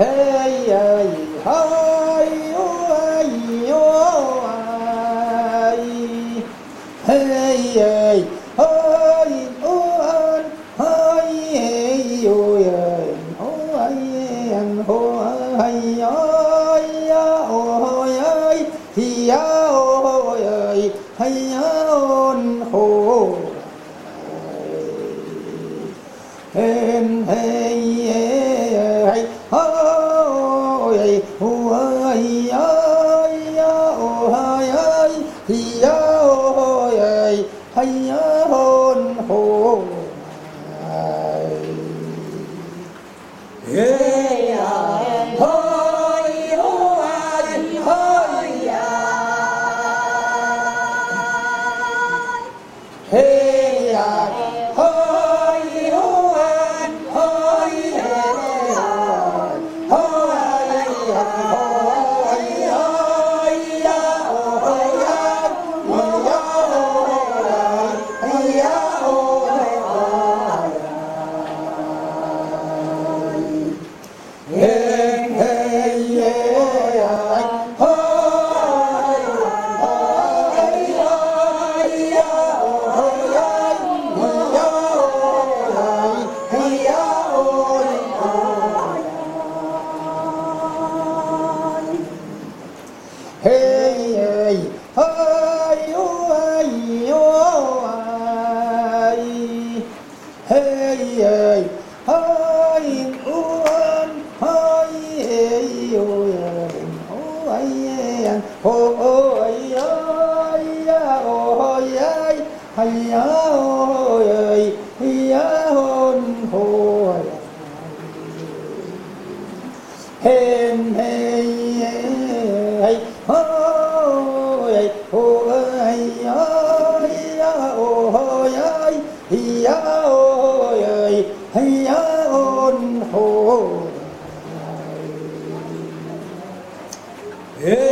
Hey, hey, hey. one whole. Yeah.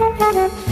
Thank you.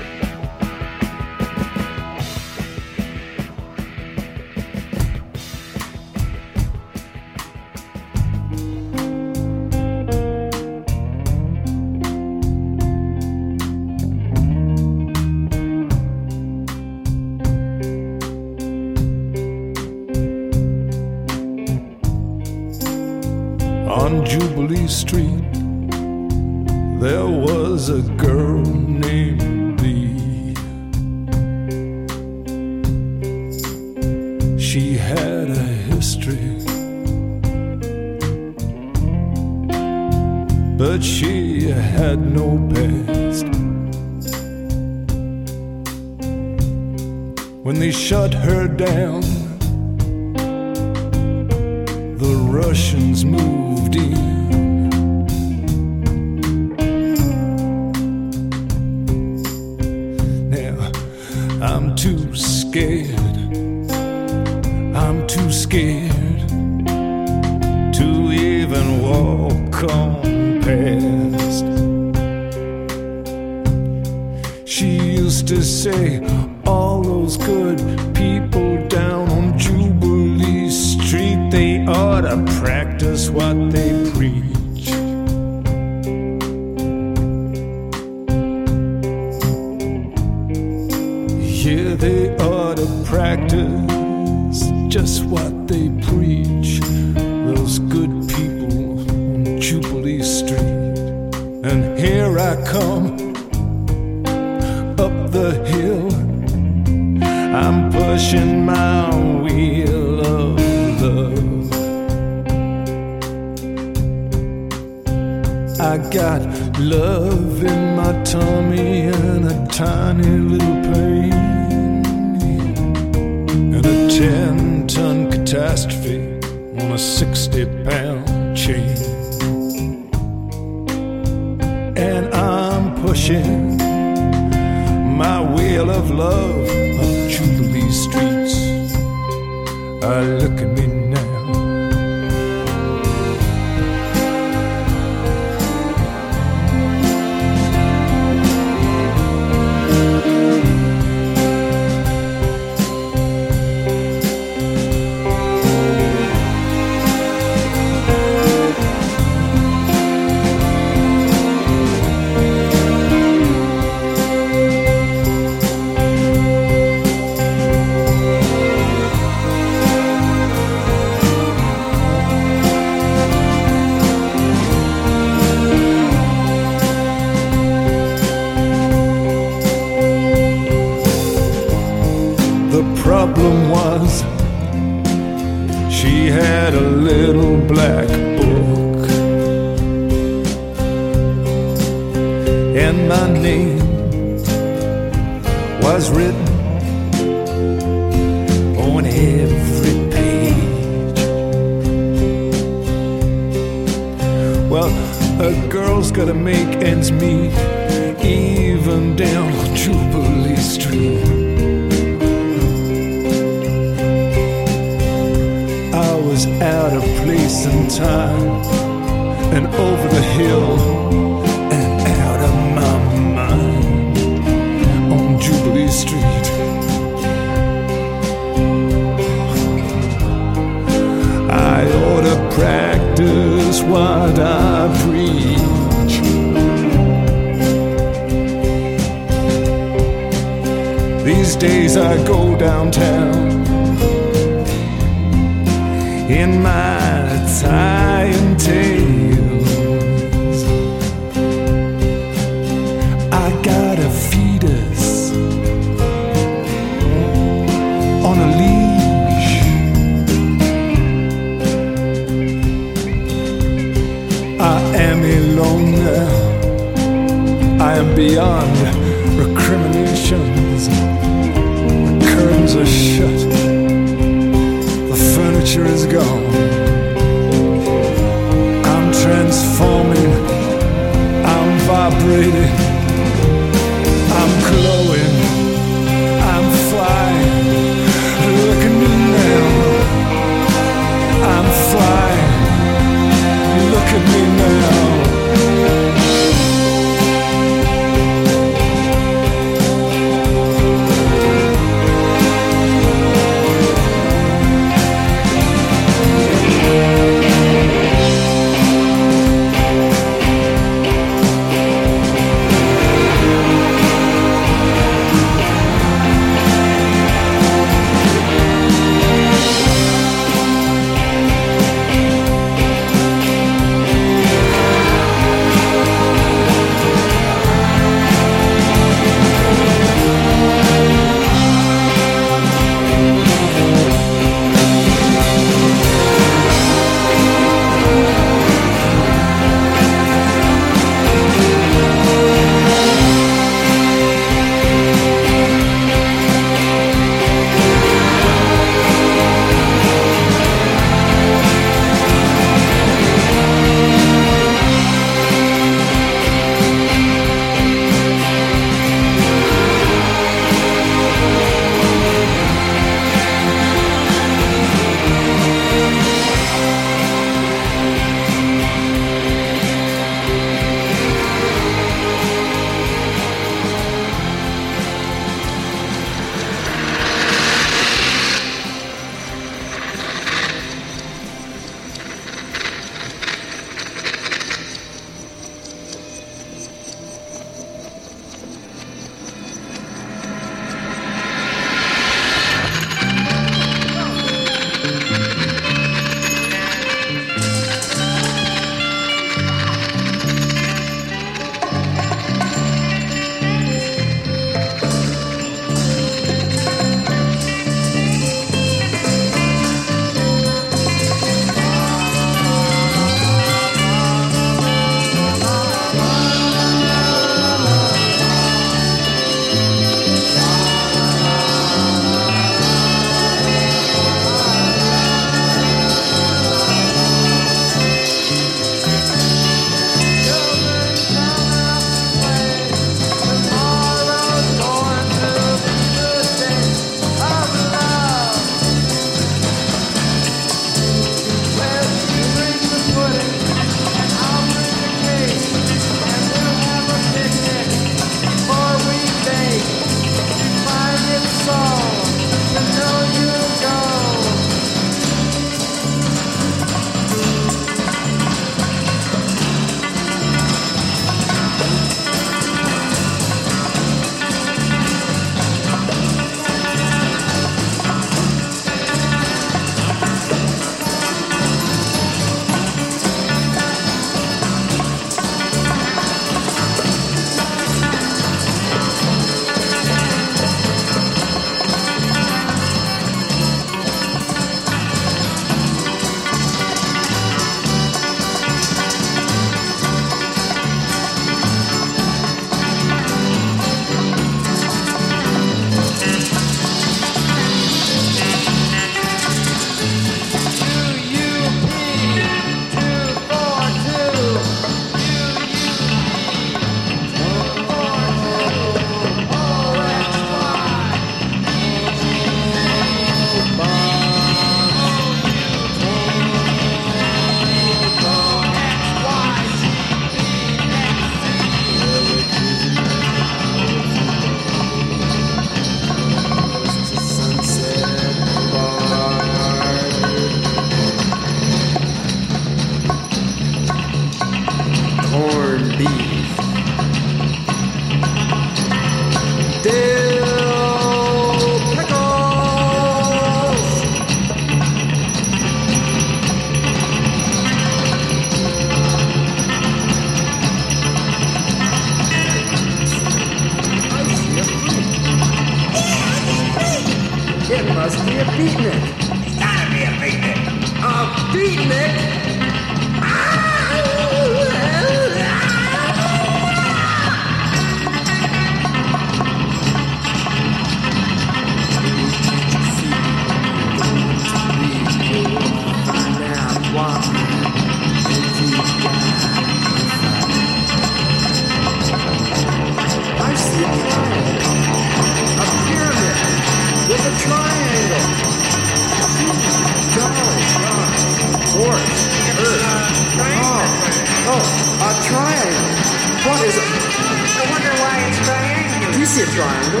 a triangle.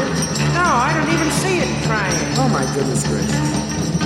No, I don't even see it triangle. Oh, my goodness gracious.